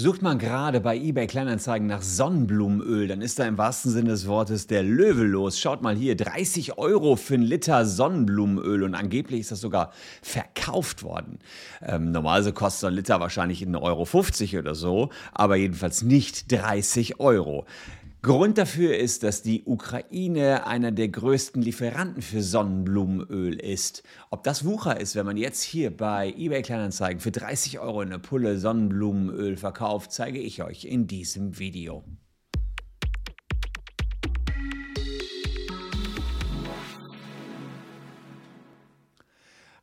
Sucht man gerade bei eBay Kleinanzeigen nach Sonnenblumenöl, dann ist da im wahrsten Sinne des Wortes der Löwe los. Schaut mal hier, 30 Euro für einen Liter Sonnenblumenöl und angeblich ist das sogar verkauft worden. Ähm, normalerweise kostet so ein Liter wahrscheinlich 1,50 Euro oder so, aber jedenfalls nicht 30 Euro. Grund dafür ist, dass die Ukraine einer der größten Lieferanten für Sonnenblumenöl ist. Ob das Wucher ist, wenn man jetzt hier bei eBay Kleinanzeigen für 30 Euro eine Pulle Sonnenblumenöl verkauft, zeige ich euch in diesem Video.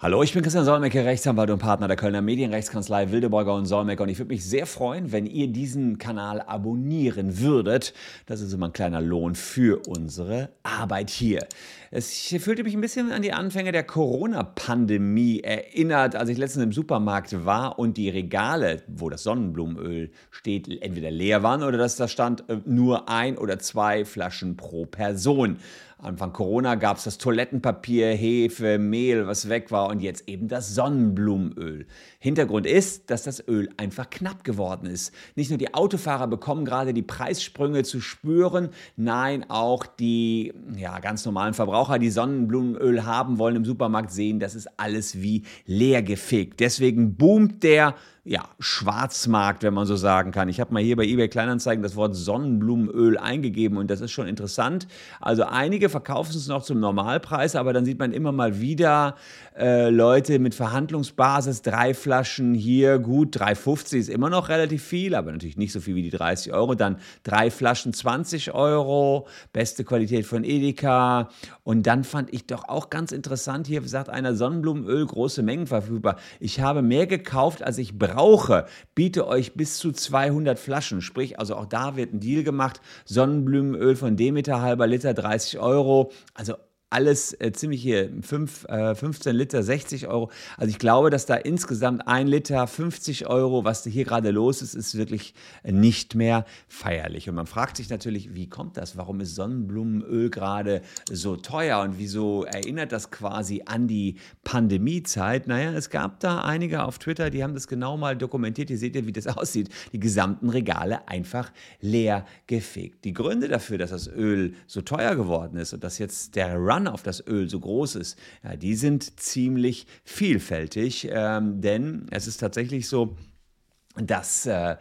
Hallo, ich bin Christian Solmecke, Rechtsanwalt und Partner der Kölner Medienrechtskanzlei Wildeborger und Solmecke und ich würde mich sehr freuen, wenn ihr diesen Kanal abonnieren würdet. Das ist immer ein kleiner Lohn für unsere Arbeit hier. Es fühlte mich ein bisschen an die Anfänge der Corona-Pandemie erinnert, als ich letztens im Supermarkt war und die Regale, wo das Sonnenblumenöl steht, entweder leer waren oder dass da stand äh, nur ein oder zwei Flaschen pro Person. Anfang Corona gab es das Toilettenpapier, Hefe, Mehl, was weg war und jetzt eben das Sonnenblumenöl. Hintergrund ist, dass das Öl einfach knapp geworden ist. Nicht nur die Autofahrer bekommen gerade die Preissprünge zu spüren, nein, auch die ja, ganz normalen Verbraucher, die Sonnenblumenöl haben wollen im Supermarkt, sehen, das ist alles wie leer gefegt. Deswegen boomt der ja, Schwarzmarkt, wenn man so sagen kann. Ich habe mal hier bei eBay Kleinanzeigen das Wort Sonnenblumenöl eingegeben und das ist schon interessant. Also einige verkaufen es noch zum Normalpreis, aber dann sieht man immer mal wieder äh, Leute mit Verhandlungsbasis, drei Flaschen hier, gut, 3,50 ist immer noch relativ viel, aber natürlich nicht so viel wie die 30 Euro. Dann drei Flaschen 20 Euro, beste Qualität von Edeka. Und dann fand ich doch auch ganz interessant, hier sagt einer Sonnenblumenöl, große Mengen verfügbar. Ich habe mehr gekauft, als ich brauche brauche, biete euch bis zu 200 Flaschen. Sprich, also auch da wird ein Deal gemacht. Sonnenblumenöl von Demeter, halber Liter, 30 Euro. Also alles äh, ziemlich hier 5, äh, 15 Liter, 60 Euro. Also ich glaube, dass da insgesamt ein Liter 50 Euro, was hier gerade los ist, ist wirklich nicht mehr feierlich. Und man fragt sich natürlich, wie kommt das? Warum ist Sonnenblumenöl gerade so teuer und wieso erinnert das quasi an die Pandemiezeit? Naja, es gab da einige auf Twitter, die haben das genau mal dokumentiert. Hier seht ihr, wie das aussieht. Die gesamten Regale einfach leer gefegt. Die Gründe dafür, dass das Öl so teuer geworden ist und dass jetzt der Run Run auf das Öl so groß ist, ja, die sind ziemlich vielfältig, ähm, denn es ist tatsächlich so, dass äh,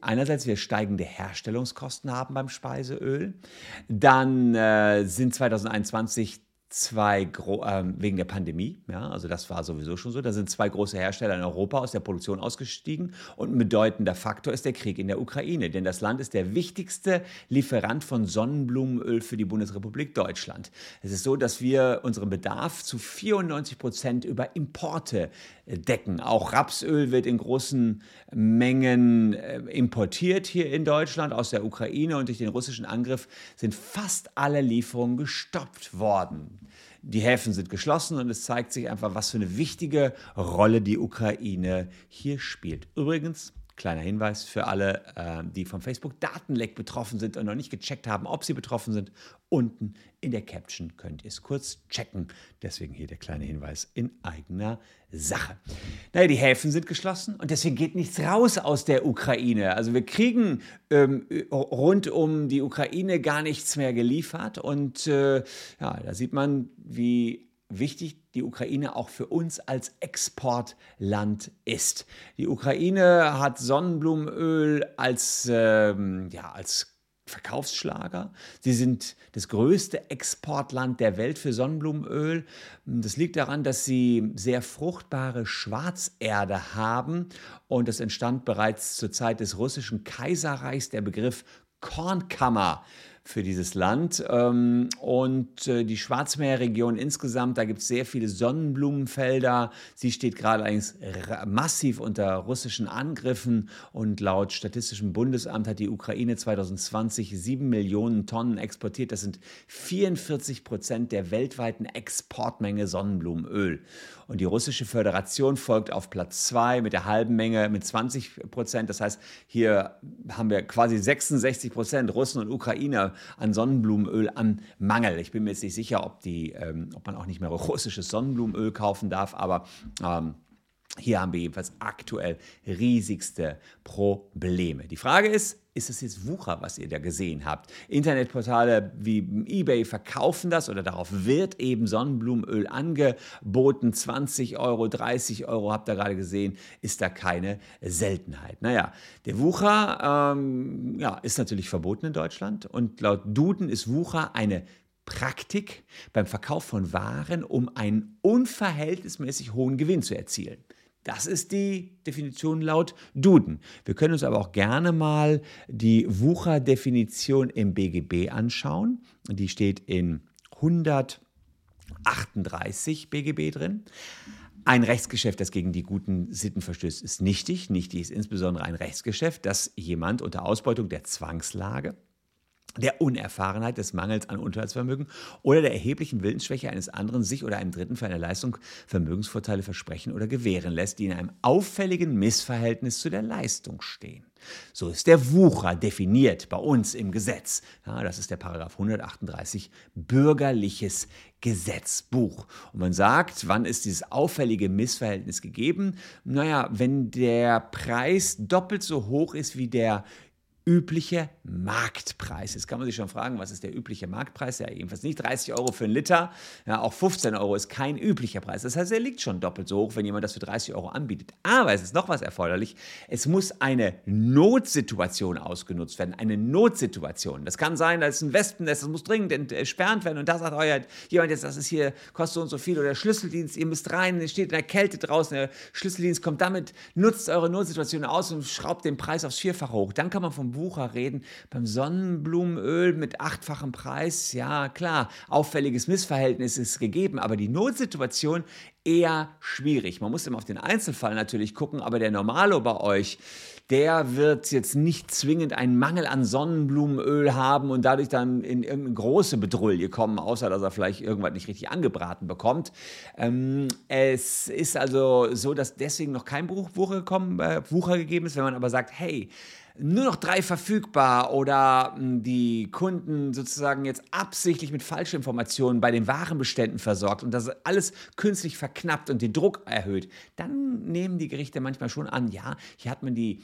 einerseits wir steigende Herstellungskosten haben beim Speiseöl, dann äh, sind 2021 zwei, äh, wegen der Pandemie, ja, also das war sowieso schon so, da sind zwei große Hersteller in Europa aus der Produktion ausgestiegen und ein bedeutender Faktor ist der Krieg in der Ukraine, denn das Land ist der wichtigste Lieferant von Sonnenblumenöl für die Bundesrepublik Deutschland. Es ist so, dass wir unseren Bedarf zu 94 Prozent über Importe äh, decken. Auch Rapsöl wird in großen Mengen äh, importiert hier in Deutschland aus der Ukraine und durch den russischen Angriff sind fast alle Lieferungen gestoppt worden. Die Häfen sind geschlossen und es zeigt sich einfach, was für eine wichtige Rolle die Ukraine hier spielt. Übrigens, Kleiner Hinweis für alle, äh, die vom Facebook-Datenleck betroffen sind und noch nicht gecheckt haben, ob sie betroffen sind. Unten in der Caption könnt ihr es kurz checken. Deswegen hier der kleine Hinweis in eigener Sache. Naja, die Häfen sind geschlossen und deswegen geht nichts raus aus der Ukraine. Also wir kriegen ähm, rund um die Ukraine gar nichts mehr geliefert. Und äh, ja, da sieht man, wie wichtig die Ukraine auch für uns als Exportland ist. Die Ukraine hat Sonnenblumenöl als, ähm, ja, als Verkaufsschlager. Sie sind das größte Exportland der Welt für Sonnenblumenöl. Das liegt daran, dass sie sehr fruchtbare Schwarzerde haben und es entstand bereits zur Zeit des russischen Kaiserreichs der Begriff Kornkammer für dieses Land. Ähm, und äh, die Schwarzmeerregion insgesamt, da gibt es sehr viele Sonnenblumenfelder. Sie steht gerade eigentlich massiv unter russischen Angriffen und laut Statistischem Bundesamt hat die Ukraine 2020 sieben Millionen Tonnen exportiert. Das sind 44 Prozent der weltweiten Exportmenge Sonnenblumenöl. Und die russische Föderation folgt auf Platz zwei mit der halben Menge mit 20 Prozent. Das heißt, hier haben wir quasi 66 Prozent Russen und Ukrainer an Sonnenblumenöl an Mangel. Ich bin mir jetzt nicht sicher, ob, die, ähm, ob man auch nicht mehr russisches Sonnenblumenöl kaufen darf, aber ähm, Hier haben wir jedenfalls aktuell riesigste Probleme. Die Frage ist, ist es jetzt Wucher, was ihr da gesehen habt? Internetportale wie eBay verkaufen das oder darauf wird eben Sonnenblumenöl angeboten. 20 Euro, 30 Euro habt ihr gerade gesehen, ist da keine Seltenheit. Naja, der Wucher ähm, ja, ist natürlich verboten in Deutschland und laut Duden ist Wucher eine Praktik beim Verkauf von Waren, um einen unverhältnismäßig hohen Gewinn zu erzielen. Das ist die Definition laut Duden. Wir können uns aber auch gerne mal die Wucher-Definition im BGB anschauen. Die steht in 138 BGB drin. Ein Rechtsgeschäft, das gegen die guten Sitten verstößt, ist nichtig. Nichtig ist insbesondere ein Rechtsgeschäft, das jemand unter Ausbeutung der Zwangslage der Unerfahrenheit, des Mangels an Unterhaltsvermögen oder der erheblichen Willensschwäche eines anderen sich oder einem Dritten für eine Leistung Vermögensvorteile versprechen oder gewähren lässt, die in einem auffälligen Missverhältnis zu der Leistung stehen. So ist der Wucher definiert bei uns im Gesetz. Ja, das ist der Paragraph 138 Bürgerliches Gesetzbuch. Und man sagt, wann ist dieses auffällige Missverhältnis gegeben? Naja, wenn der Preis doppelt so hoch ist wie der übliche Marktpreis. Jetzt kann man sich schon fragen, was ist der übliche Marktpreis? Ja, jedenfalls nicht 30 Euro für einen Liter. Ja, auch 15 Euro ist kein üblicher Preis. Das heißt, er liegt schon doppelt so hoch, wenn jemand das für 30 Euro anbietet. Aber es ist noch was erforderlich. Es muss eine Notsituation ausgenutzt werden. Eine Notsituation. Das kann sein, da ist ein Wespennest, das muss dringend entsperrt werden. Und da sagt euer jemand jetzt, das ist hier, kostet so und so viel. Oder der Schlüsseldienst, ihr müsst rein, ihr steht in der Kälte draußen. Der Schlüsseldienst kommt damit, nutzt eure Notsituation aus und schraubt den Preis aufs Vierfache hoch. Dann kann man vom Wucher reden. Beim Sonnenblumenöl mit achtfachem Preis, ja klar, auffälliges Missverhältnis ist gegeben, aber die Notsituation eher schwierig. Man muss immer auf den Einzelfall natürlich gucken, aber der Normalo bei euch, der wird jetzt nicht zwingend einen Mangel an Sonnenblumenöl haben und dadurch dann in irgendeine große Bedrulle kommen, außer dass er vielleicht irgendwas nicht richtig angebraten bekommt. Ähm, es ist also so, dass deswegen noch kein Wucher, gekommen, äh, Wucher gegeben ist, wenn man aber sagt, hey, nur noch drei verfügbar oder hm, die Kunden sozusagen jetzt absichtlich mit Falschinformationen bei den Warenbeständen versorgt und das alles künstlich verknappt und den Druck erhöht, dann nehmen die Gerichte manchmal schon an, ja, hier hat man die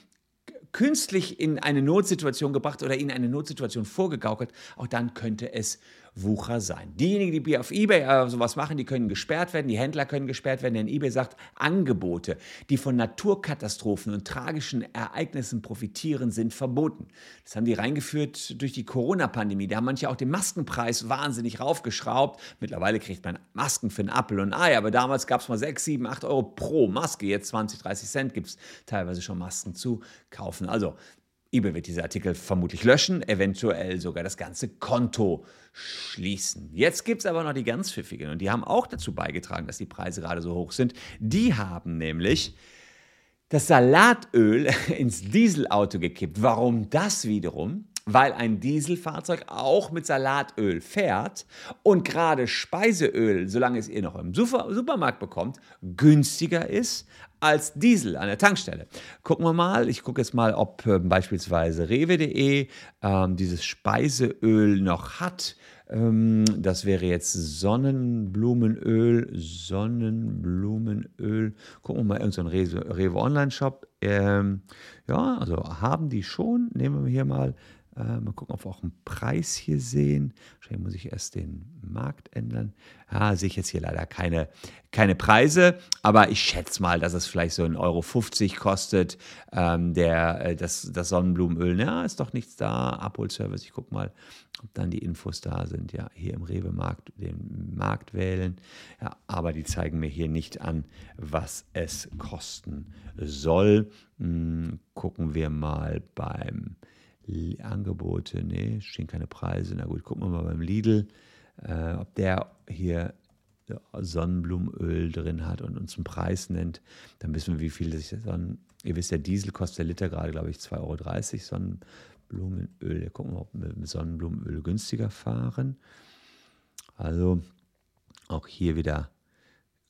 künstlich in eine Notsituation gebracht oder ihnen eine Notsituation vorgegaukelt, auch dann könnte es Wucher sein. Diejenigen, die auf eBay äh, sowas machen, die können gesperrt werden, die Händler können gesperrt werden, denn eBay sagt, Angebote, die von Naturkatastrophen und tragischen Ereignissen profitieren, sind verboten. Das haben die reingeführt durch die Corona-Pandemie. Da haben manche auch den Maskenpreis wahnsinnig raufgeschraubt. Mittlerweile kriegt man Masken für einen Apfel und ein Ei, aber damals gab es mal 6, 7, 8 Euro pro Maske. Jetzt 20, 30 Cent gibt es teilweise schon Masken zu kaufen. Also eBay wird diese Artikel vermutlich löschen, eventuell sogar das ganze Konto schließen. Jetzt gibt es aber noch die ganz pfiffigen und die haben auch dazu beigetragen, dass die Preise gerade so hoch sind. Die haben nämlich das Salatöl ins Dieselauto gekippt. Warum das wiederum? Weil ein Dieselfahrzeug auch mit Salatöl fährt und gerade Speiseöl, solange es ihr noch im Supermarkt bekommt, günstiger ist als Diesel an der Tankstelle. Gucken wir mal, ich gucke jetzt mal, ob äh, beispielsweise rewe.de ähm, dieses Speiseöl noch hat. Ähm, das wäre jetzt Sonnenblumenöl, Sonnenblumenöl. Gucken wir mal, irgendein so Rewe, Rewe Online-Shop. Ähm, ja, also haben die schon. Nehmen wir hier mal äh, mal gucken, ob wir auch einen Preis hier sehen. Wahrscheinlich muss ich erst den Markt ändern. Ja, sehe ich jetzt hier leider keine, keine Preise, aber ich schätze mal, dass es vielleicht so 1,50 Euro kostet. Ähm, der, äh, das, das Sonnenblumenöl, ja, ist doch nichts da. Abholservice, ich gucke mal, ob dann die Infos da sind. Ja, hier im Rewe-Markt den Markt wählen. Ja, aber die zeigen mir hier nicht an, was es kosten soll. Hm, gucken wir mal beim Angebote, nee, stehen keine Preise. Na gut, gucken wir mal beim Lidl, äh, ob der hier Sonnenblumenöl drin hat und uns einen Preis nennt. Dann wissen wir, wie viel das ist. Ihr wisst, der Diesel kostet der Liter gerade, glaube ich, 2,30 Euro. Sonnenblumenöl, gucken wir ob wir mit Sonnenblumenöl günstiger fahren. Also auch hier wieder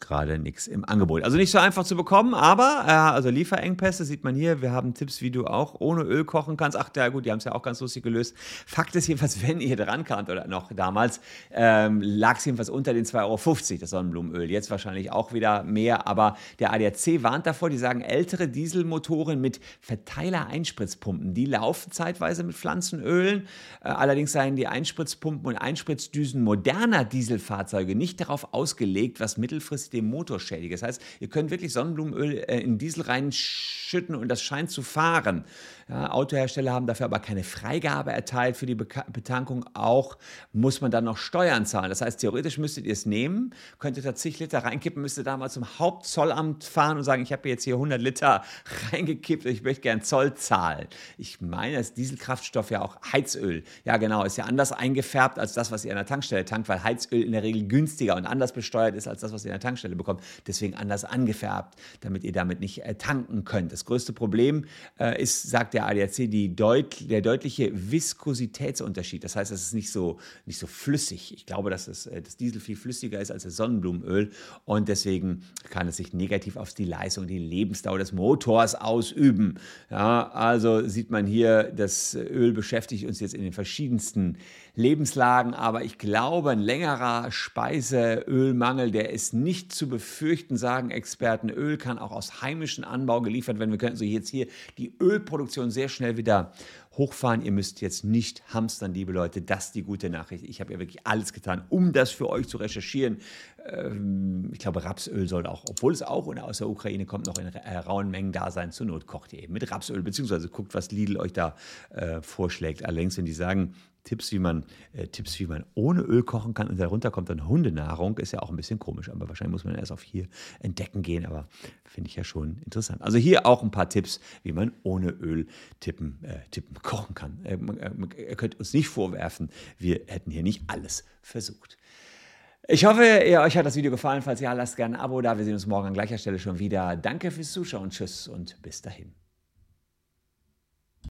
gerade nichts im Angebot. Also nicht so einfach zu bekommen, aber äh, also Lieferengpässe sieht man hier. Wir haben Tipps, wie du auch ohne Öl kochen kannst. Ach ja gut, die haben es ja auch ganz lustig gelöst. Fakt ist jedenfalls, wenn ihr dran kamt oder noch damals, ähm, lag es jedenfalls unter den 2,50 Euro das Sonnenblumenöl. Jetzt wahrscheinlich auch wieder mehr, aber der ADAC warnt davor, die sagen, ältere Dieselmotoren mit Verteiler-Einspritzpumpen, die laufen zeitweise mit Pflanzenölen. Äh, allerdings seien die Einspritzpumpen und Einspritzdüsen moderner Dieselfahrzeuge nicht darauf ausgelegt, was mittelfristig den Motor schädigt. Das heißt, ihr könnt wirklich Sonnenblumenöl äh, in Diesel reinschütten und das scheint zu fahren. Ja, Autohersteller haben dafür aber keine Freigabe erteilt für die Betankung. Auch muss man dann noch Steuern zahlen. Das heißt, theoretisch müsstet ihr es nehmen, könntet da zig Liter reinkippen, müsstet da mal zum Hauptzollamt fahren und sagen, ich habe jetzt hier 100 Liter reingekippt und ich möchte gern Zoll zahlen. Ich meine, das Dieselkraftstoff ja auch Heizöl. Ja, genau, ist ja anders eingefärbt als das, was ihr an der Tankstelle tankt, weil Heizöl in der Regel günstiger und anders besteuert ist als das, was ihr an der Tankstelle bekommt. Deswegen anders angefärbt, damit ihr damit nicht äh, tanken könnt. Das größte Problem äh, ist, sagt der ADAC deut der deutliche Viskositätsunterschied. Das heißt, es ist nicht so, nicht so flüssig. Ich glaube, dass das, äh, das Diesel viel flüssiger ist als das Sonnenblumenöl und deswegen kann es sich negativ auf die Leistung, die Lebensdauer des Motors ausüben. Ja, also sieht man hier, das Öl beschäftigt uns jetzt in den verschiedensten Lebenslagen, aber ich glaube, ein längerer Speiseölmangel, der ist nicht zu befürchten, sagen Experten. Öl kann auch aus heimischem Anbau geliefert werden. Wir könnten so jetzt hier die Ölproduktion sehr schnell wieder hochfahren. Ihr müsst jetzt nicht hamstern, liebe Leute. Das ist die gute Nachricht. Ich habe ja wirklich alles getan, um das für euch zu recherchieren. Ähm, ich glaube, Rapsöl soll auch, obwohl es auch aus der Ukraine kommt, noch in äh, rauen Mengen da sein. Zur Not kocht ihr eben mit Rapsöl, beziehungsweise guckt, was Lidl euch da äh, vorschlägt. Allerdings, wenn die sagen, Tipps, wie man, äh, Tipps, wie man ohne Öl kochen kann und darunter kommt dann Hundenahrung, ist ja auch ein bisschen komisch. Aber wahrscheinlich muss man erst auf hier entdecken gehen. Aber finde ich ja schon interessant. Also hier auch ein paar Tipps, wie man ohne Öl tippen, äh, tippen kochen kann. Äh, ihr könnt uns nicht vorwerfen, wir hätten hier nicht alles versucht. Ich hoffe, ihr, euch hat das Video gefallen. Falls ja, lasst gerne ein Abo da. Wir sehen uns morgen an gleicher Stelle schon wieder. Danke fürs Zuschauen. Tschüss und bis dahin.